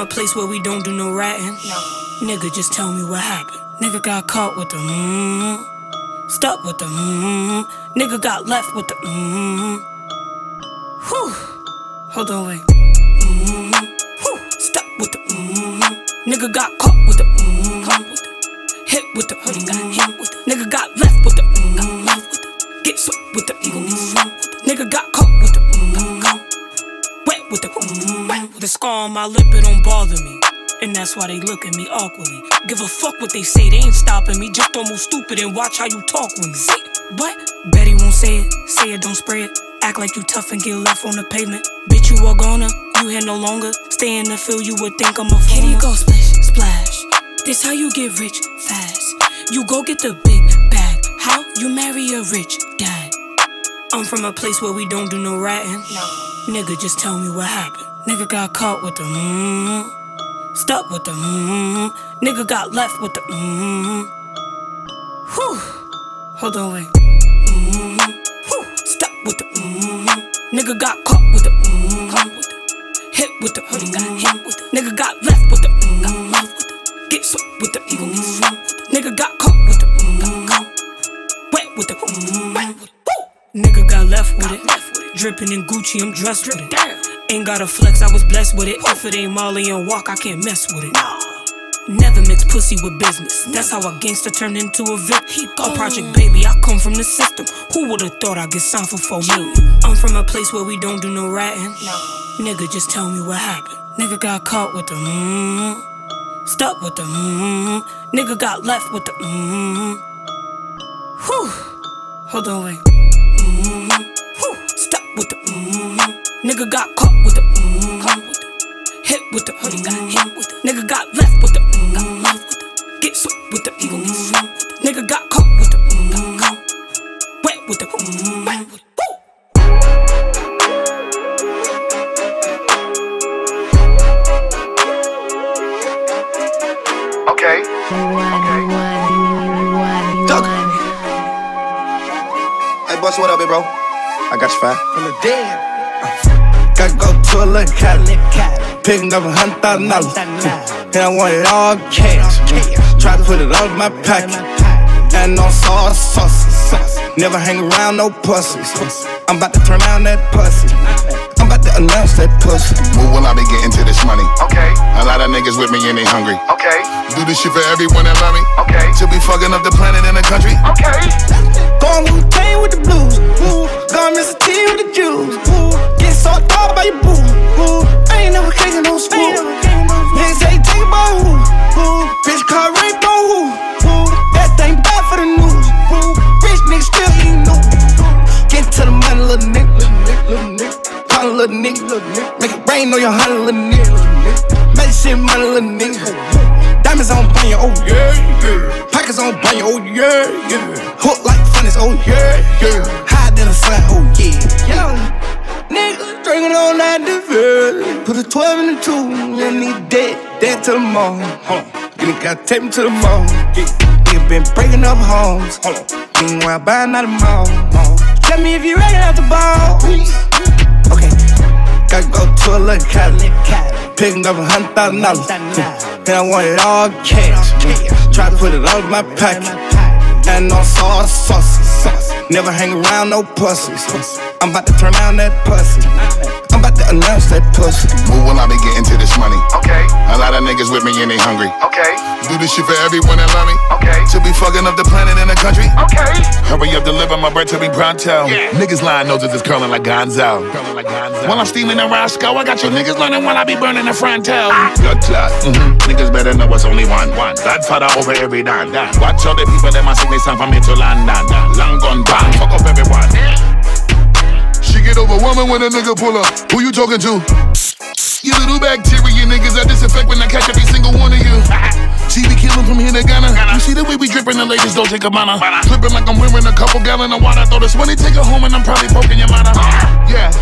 a place where we don't do no ratting. Nigga, just tell me what happened. Nigga got caught with the mmm. Stuck with the mmm. Nigga got left with the mmm. Whew. Hold on, wait. Mmm. Whew. Stuck with the mmm. Nigga got caught with the mmm. Caught with the hit with the hoodie. Got hit with the nigga got left with the mmm. Got left with the get swept with the the nigga got caught with the mmm. With the mmm. With the scar on my lip. It don't bother me. And that's why they look at me awkwardly. Give a fuck what they say, they ain't stopping me. Just don't move stupid and watch how you talk with me. Say what? Betty won't say it, say it, don't spray it. Act like you tough and get left on the pavement. Bitch, you are gonna, you here no longer. Stay in the field, you would think I'm a fool. Kitty go splash, splash. This how you get rich fast. You go get the big bag. How you marry a rich dad? I'm from a place where we don't do no ratting. No. Nigga, just tell me what happened. Nigga got caught with the mmm. Stuck with the mmm. Nigga got left with the mmm. Whew. Hold on, wait. Mmm. Whew. Stuck with the mmm. Nigga got caught with the mmm. Caught with the hit with the hoodie. Got hit with the nigga got left with the mmm. Got left with the get swept with the eagle. Get swept with the nigga got caught with the mmm. Wet with the mmm. Wet with the Nigga got left with it. Dripping in Gucci, I'm dressed with it. Ain't got a flex, I was blessed with it. If it ain't Molly and walk, I can't mess with it. Never mix pussy with business. That's how a gangster turned into a vip. A project baby, I come from the system. Who would've thought I'd get signed for four million? I'm from a place where we don't do no ratting. Nigga, just tell me what happened. Nigga got caught with the mmm. Stuck with the mmm. Nigga got left with the mmm. Whew. Hold on, wait. Mmm. Whew. Stuck with the mmm. Nigga got caught with the mmm. Caught with the hit with the hoodie. Got hit with the nigga got left with the mmm. Got left with the get swept with the eagle. Get swept with the nigga got caught with the mmm. Wet with the mmm. Wet with the Woo. Okay. Doug. Hey, boss, what up, big bro? I got you five. From the dead. Gotta go to a little Cali. Picking up a hundred thousand dollars. And I want it all cash. Try to put it all in my pocket. And no sauce, sauce, sauce. Never hang around no pussies. I'm about to turn down that pussy. I'm announce that pussy. Move when I be getting to this money. Okay, A lot of niggas with me and they hungry. okay, Do this shit for everyone that love me. okay, To be fucking up the planet and the country. okay. Going Wu Tang with the blues. Woo. Going Mr. T with the Jews. Woo. Get sucked up by your boo. Woo. I ain't never kicking no school. Niggas say take about who. Woo. Bitch car rape on who. Woo. That thing bad for the news. Woo. Rich niggas still eating new. Get to the money, little nigga. Little nigga, little nigga. Make it rain on your honey, little nigga. Make shit money, little nigga. Diamonds on banya, oh yeah, yeah. Pockets on banya, oh yeah, yeah. Hook like funnies, oh yeah, yeah. High than the sun, oh yeah. Young nigga drinking on that diver. Put a 12 in the 2, and he dead, dead to the. Hold on. You gotta take me to the mall. Yeah. Nigga been breaking up homes. Hold. Meanwhile, buying out the mall. mall. Tell me if you ready out the ball. Okay. Gotta go to a little Cali. Picking up a hundred thousand dollars. And I want it all cash. Try to put it all in my pocket. And no sauce, sauce, sauce. Never hang around no pussies. I'm about to turn down that pussy. I'm about to announce that pussy. Move when I be getting to this money. Okay, A lot of niggas with me and they hungry. okay, Do this shit for everyone that love me. okay, To be fucking up the planet and the country. okay. Hurry up, deliver my bread to be pronto. Yeah. Niggas lying noses is curling like Gonzo. Curling like Gonzo. While I'm steaming in Roscoe, I got your niggas learning while I be burning the frontal. Blood clot. Mm-hmm. Niggas better know it's only one. One. Godfather over every dime. Watch all the people that my this song from here to London. Long gun bang, fuck up everyone. She get overwhelming when a nigga pull up. Who you talking to? You little bacteria niggas I disinfect when I catch every single one of you. She be killing from here to Ghana. You see the way we dripping, the ladies don't take a mana. Flipping like I'm wearing a couple gallon of water. Throw this money, take it home, and I'm probably poking your mother. Yeah,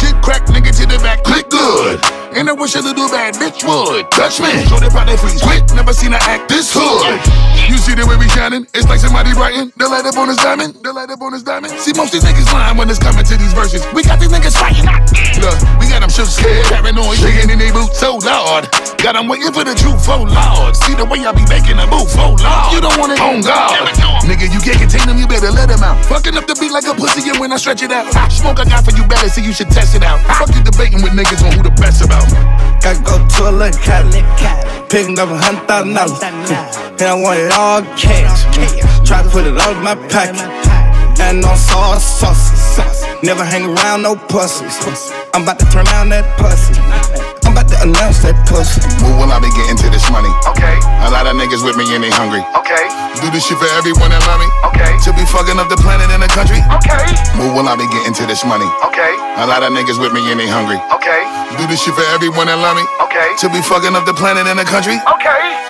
shit crack, nigga to the back, click good. And I wish a little bad bitch would touch me. Show they probably freeze quick. Never seen her act this hood. You see the way we shining? It's like somebody writing. The light up on his diamond. The light up on his diamond. See most these niggas lying when it's coming to these verses. We got these niggas fighting. Look, we got them shook scared, paranoid, shaking in their boots. So oh, Lord, Got them waiting for the truth, oh Lord. See the way I be making the move, oh Lord. You don't want it on God. Nigga, you can't contain them, you better let them out. Fucking up the beat like a pussy, and when I stretch it out. Smoke I got for you better, See, you should test it out. Fuck you debating with niggas on who the best about. Gotta go to a little Cali. Picking up a hundred thousand dollars. And I want it all cash. Try to put it all in my pocket. And on sauce, sauce. Never hang around no pussies. I'm about to turn down that pussy. I'm about to announce that pussy. Move when I be getting to this money. Okay, A lot of niggas with me and they hungry. okay, Do this shit for everyone that love me. okay, To be fucking up the planet and the country. okay, Move when I be getting to this money. okay, A lot of niggas with me and they hungry. okay, Do this shit for everyone that love me. okay, To be fucking up the planet and the country. okay,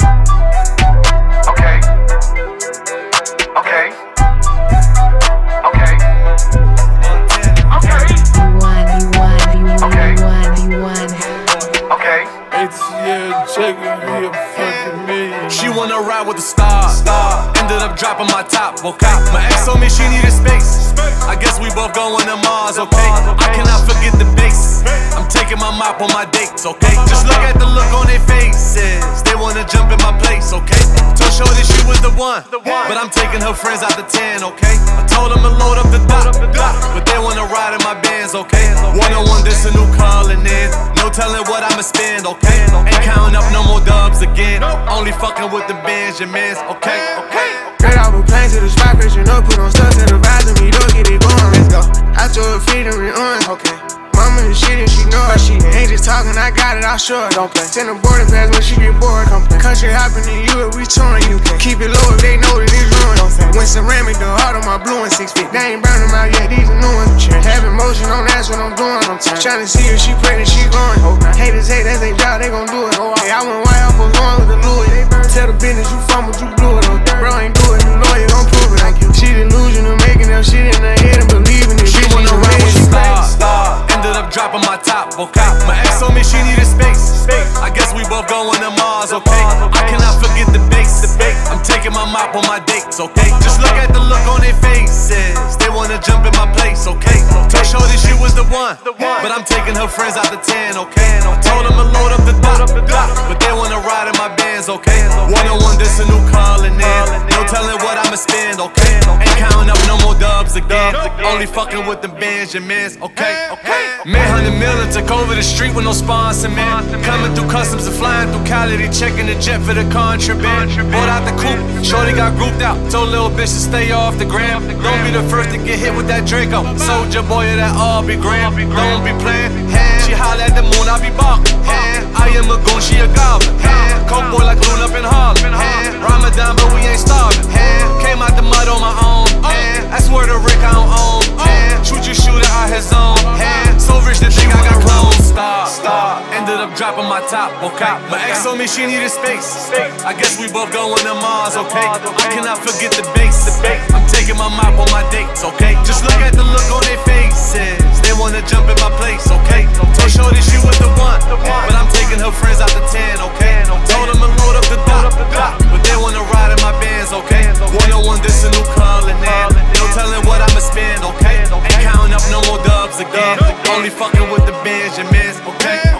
Checking me a fucking million. She wanna ride with the stars. Ended up dropping my top, okay? My ex told me she needed space. I guess we both going to Mars, okay? I cannot forget the base. I'm taking my mop on my dates, okay? Just look at the look on their faces. They wanna jump in my place, okay? Told Shorty she was the one, but I'm taking her friends out the 10, okay? I told them to load up the dot, but they wanna ride in my bands, okay? One on one, this a new calling in. No telling what I'ma spend, okay? Ain't counting up no more dubs again. Only fucking with the Benjamins, okay? Okay. Straight off a plane to the spot, Christian up, put on stuff to the vibes and me, don't get it going, let's go. I told her feed and on, okay. Mama the shit and she know it, she ain't just talking, I got it, I'll show it, don't play. Send a boarding pass when she get bored, come play. Country hopping in you, we touring you. Keep it low if they know that it's ruined, don't say. When ceramic, the heart on my blue and six feet, they ain't burn them out yet, these are new ones. Having motion on, that's what I'm doing, I'm trying to see if she pregnant, she going. Haters hate, that's their job, they gon' do it. Hey, I went off, was going with the Louis. Tell the business you fumbled, you blew it. Bro ain't do it, the lawyer gon' prove it. She delusional, mop on my dates, okay? Just look at the look on their faces. They wanna jump in my place, okay? Told Shorty she was the one, but I'm taking her friends out the 10, okay? Told them to load up the dot, but they wanna ride in my bands, okay? One on one, this a new calling in. No telling what I'ma spend, okay? Only fucking with the Benjamins, okay? Okay. Man, hundred million took over the street with no sponsor, man. Coming through customs and flying through Cali, they checking the jet for the contraband. Bought out the coupe, Shorty got grouped out. Told little bitch to stay off the gram. Don't be the first to get hit with that Draco. Soldier boy, of that all be grand. Don't be playing. Hand. Holla at the moon, I be. Hand. I am a goon, she a goblin. Coke boy like Loon up in Harlem. Ramadan, but we ain't starving. Came out the mud on my own. Hand. I swear to Rick, I don't own. Shoot your shooter out his. Hand. So rich, the thing I got clones. Star, star. Ended up dropping my top, okay? My ex told me she needed space. I guess we both going to Mars, okay? I cannot forget the base. I'm taking my mop on my dates, okay? Just look at the look on their faces. They wanna jump in my place, okay? Told Shorty she was the one, but I'm taking her friends out the 10, okay? Told them to load up the dot, but they wanna ride in my bands, okay? One on one, this a new calling in. No telling what I'ma spend, okay? Ain't counting up no more dubs again. Only fucking with the Benjamins, okay?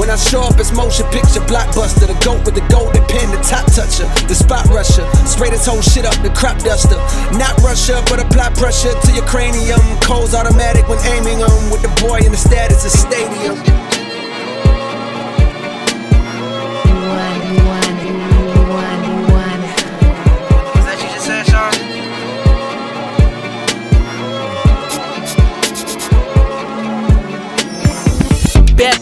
When I show up, it's motion picture blockbuster. The goat with the golden pen, the top toucher, the spot rusher. Spray this whole shit up, the crop duster. Not Russia, but apply pressure to your cranium. Cole's automatic when aiming them. With the boy in the status of stadium.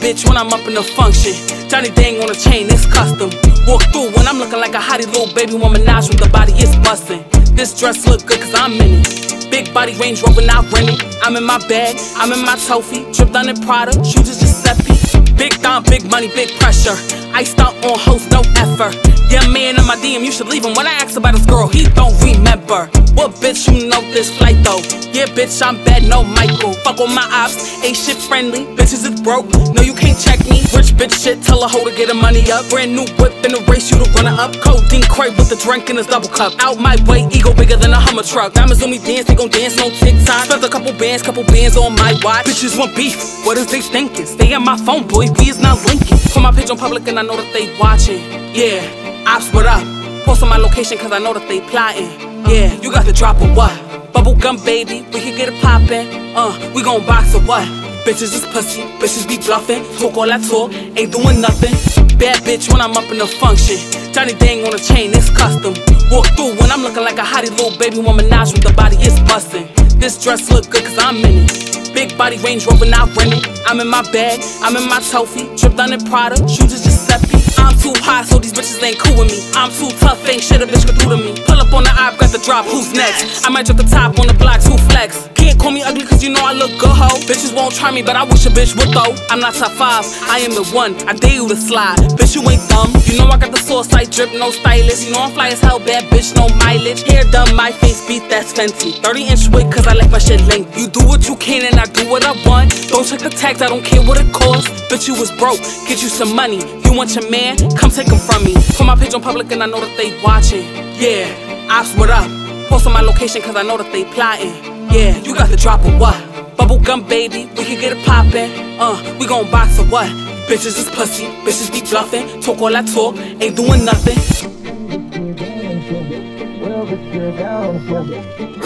Bitch when I'm up in the function. Johnny Dang on a chain, it's custom. Walk through when I'm looking like a hottie little baby woman Menage with the body, it's bustin'. This dress look good cause I'm in it. Big body Range Rover, not renting. I'm in my bag, I'm in my trophy. Tripped on in Prada, shoes is Giuseppe. Big time, big money, big pressure. Iced out on host, no effort. Yeah, man in my DM, you should leave him. When I ask about his girl, he don't remember. What bitch you know this flight though? Yeah, bitch, I'm bad, no Michael. Fuck on my ops, ain't shit friendly. Bitches is broke, no, you can't check me. Rich bitch shit, tell a hoe to get her money up. Brand new whip in the race, you the runner up. Codeine crate with the drink in his double cup. Out my way, ego bigger than a Hummer truck. Diamonds on me dance, they gon' dance on TikTok. Spent a couple bands, couple bands on my watch. Bitches want beef, what is they thinking? Stay on my phone, boy, we is not linking. Put my page on public and I know that they watching. Yeah, ops, what up? Post on my location cause I know that they plotting. Yeah, you got the drop or what? Bubblegum baby, we can get it poppin'. Uh, we gon' box or what? Bitches is pussy, bitches be bluffing. Talk all that talk, ain't doing nothing. Bad bitch when I'm up in the function. Johnny Dang on a chain, it's custom. Walk through when I'm looking like a hottie little baby woman Menage with the body, it's bustin'. This dress look good cause I'm in it. Big body Range Rover, not renting. I'm in my bag, I'm in my trophy. Tripped on in Prada, shoes is Giuseppe. I'm too hot, so these bitches ain't cool with me. I'm too tough, ain't shit a bitch could do to me. Pull up on the op, got the drop, who's next? I might drop the top on the block, too flex. Can't call me ugly cause you know I look good, ho. Bitches won't try me, but I wish a bitch would though. I'm not top five, I am the one. I dare you to slide. Bitch, you ain't dumb. You know I got the sauce, I drip, no stylist. You know I'm fly as hell, bad bitch, no mileage. Hair done, my face beat, that's fancy. 30 inch wig cause I like my shit lengthy. You do what you can and I do what I want. Don't check the tags, I don't care what it costs. Bitch, you was broke, get you some money. You want your man? Come take him from me. Put my page on public and I know that they watching. Yeah, ops, what up? Post on my location cause I know that they plotting. Yeah, you got the drop or what? Bubblegum baby, we can get it poppin'. Uh, we gon' box or what? Bitches is pussy, bitches be bluffing. Talk all that talk, ain't doing nothing.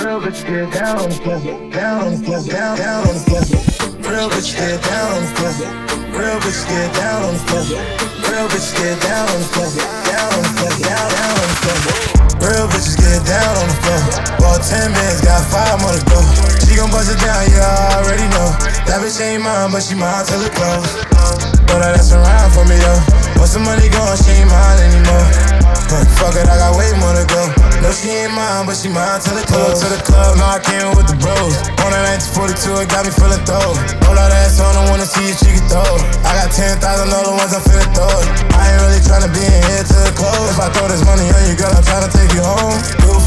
Real bitch get down, down, down, down, down. Real bitch get down, real bitch get down, real bitch get down on the floor, down, on the down, down on the floor. Real bitches get down on the floor. 10 bands, got five more to go. She gon' bust it down, yeah, I already know. That bitch ain't mine, but she mine till it close. But I dance around for me though. Once the money gone, she ain't mine anymore. Huh, fuck it, I got way more to go. No, she ain't mine, but she mine till it close. to the club, now I came with the bros. On a 1942, it got me feeling throw. Roll that ass on, I wanna see if she can throw. I got 10,000 other ones, I'm finna throw. I ain't really tryna be in here till the close. If I throw this money on you, girl, I'm tryna take you home.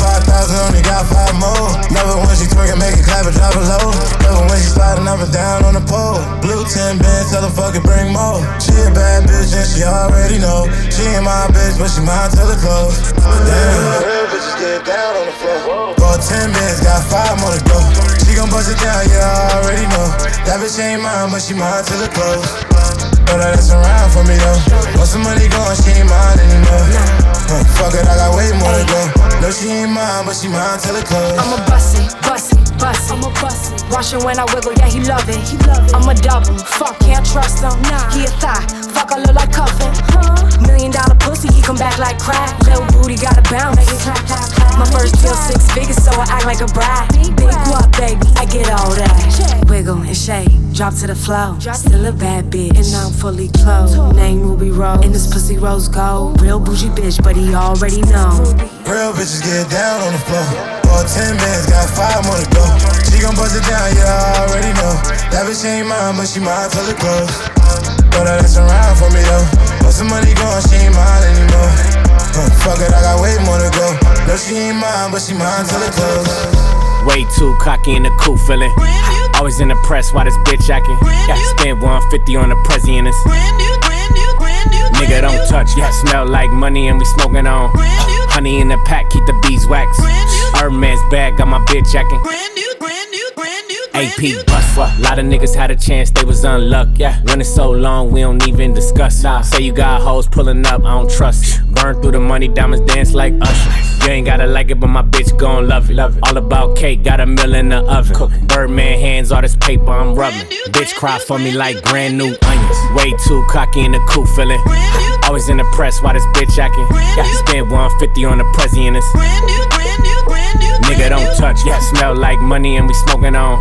5,000, only got five more. It when she twerk and make it clap and drop it low. It when she sliding up and down on the pole. Blue 10 bands, tell her fucking bring more. She a bad bitch and she already know. She ain't my bitch, but she mine till it close. Damn. Real bitches get down on the floor. Bought 10 bands, got five more to go. She gon' bust it down, yeah, I already know. That bitch ain't mine, but she mine till it close. But I dance around for me though. Once the money gone, she ain't mine anymore. Huh, fuck it, I got way more to go. No, she ain't mine, but she mine till it close. I'm a bust it, bust it, bust. I'm a bust it. Watch it when I wiggle, yeah, he love it. He love it. I'm a double, fuck, can't trust him. Nah. He a thigh, fuck, I look like cuffin'. Huh? Million dollar pussy, he come back like crack. Little booty got a bounce. Clap, clap, clap. My first deal six figures, so I act like a bride. Big what, baby? I get all that. Wiggle and shake, drop to the flow. Still a bad bitch, and I'm fully clothed. Name Ruby Rose, and this pussy rose gold. Real bougie bitch, but he already know. Real bitches get down on the floor. Bought 10 bands, got five more to go. She gon' bust it down, yeah, I already know. That bitch ain't mine, but she mine till it close. But I dance around for me though. Once the money gone, she ain't mine anymore. Huh, fuck it, I got way more to go. No, she ain't mine, but she mine till it close. Way too cocky in the cool feeling. Always in the press, why this bitch acting? Yeah, spend 150 on the it's Nigga don't touch, yeah, smell like money and we smoking on. Honey in the pack, keep the beeswax. Hermes bag, got my bitch acting. AP bust. A lot of niggas had a chance, they was unlucky. Yeah, running so long, we don't even discuss. Nah, say you got hoes pulling up, I don't trust. Burn through the money, diamonds dance like us. You ain't gotta like it, but my bitch gon' love it. Love it. All about cake, got a mill in the oven. Cooking. Birdman hands, all this paper I'm rubbing. Bitch cry for me like brand new onions. Way too cocky in the cool feeling. Always in the press, why this bitch acting? Yeah, spend 150 on the Prezi and it's Nigga don't touch, yeah, smell like money and we smoking on.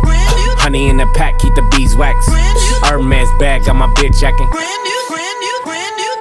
Honey in the pack, keep the beeswax. Hermes bag, got my bitch acting.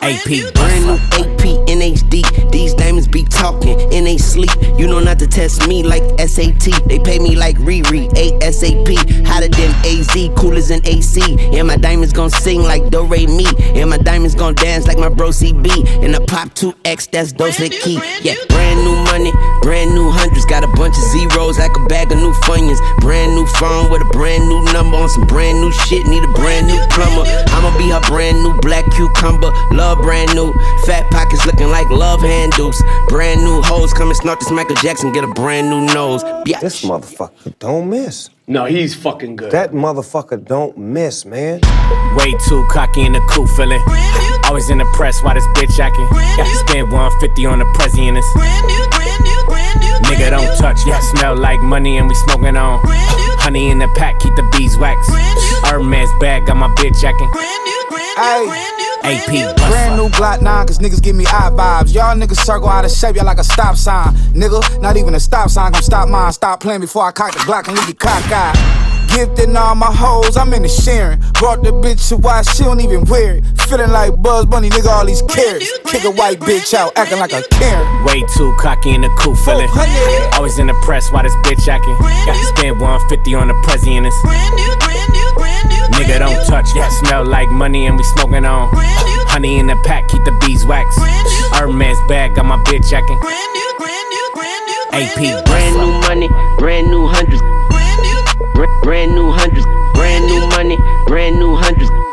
AP Brand new AP NHD. These diamonds be talking in they sleep. You know not to test me like SAT. They pay me like Riri, ASAP. Hotter than AZ, cooler than AC. And my diamonds gon' sing like Do Re Mi. And my diamonds gon' dance like my bro CB. And the pop 2X, that's Dos Equis. Yeah, brand new money, brand new hundreds. Got a bunch of zeros like a bag of new funyuns. Brand new phone with a brand new number on some brand new shit. Need a brand new plumber. I'ma be her brand new black cucumber. Love brand new. Fat pockets looking like love handles. Brand new hoes come and snort this Michael Jackson. Get a brand new nose. Biatch. This motherfucker don't miss. No, he's fucking good. That motherfucker don't miss, man. Way too cocky in the cool feeling. Always in the press, why this bitch acting? Yeah, spend 150 on the Prezi and it's Nigga don't touch, yeah, smell like money and we smoking on. Honey in the pack, keep the beeswax. Hermes bag, got my bitch acting. AP bust. Brand new Glock 9, cause niggas give me eye vibes. Y'all niggas circle out of shape, y'all like a stop sign. Nigga, not even a stop sign, gon' stop mine. Stop playing before I cock the Glock and leave you cockeyed. Gifting all my hoes, I'm in the sharing. Brought the bitch to why she don't even wear it. Feeling like Bugs Bunny, nigga, all these carrots. Kick a white bitch out, acting like a Karen. Way too cocky in the cool feeling. Always in the press, why this bitch acting? Got to spend 150 on the Prezi and it's Nigga don't touch, yeah, smell like money and we smoking on. Honey in the pack, keep the beeswax. Hermes bag, got my bitch acting. AP Brand new money, brand new hundreds. Brand, brand new hundreds, brand new money, brand new hundreds.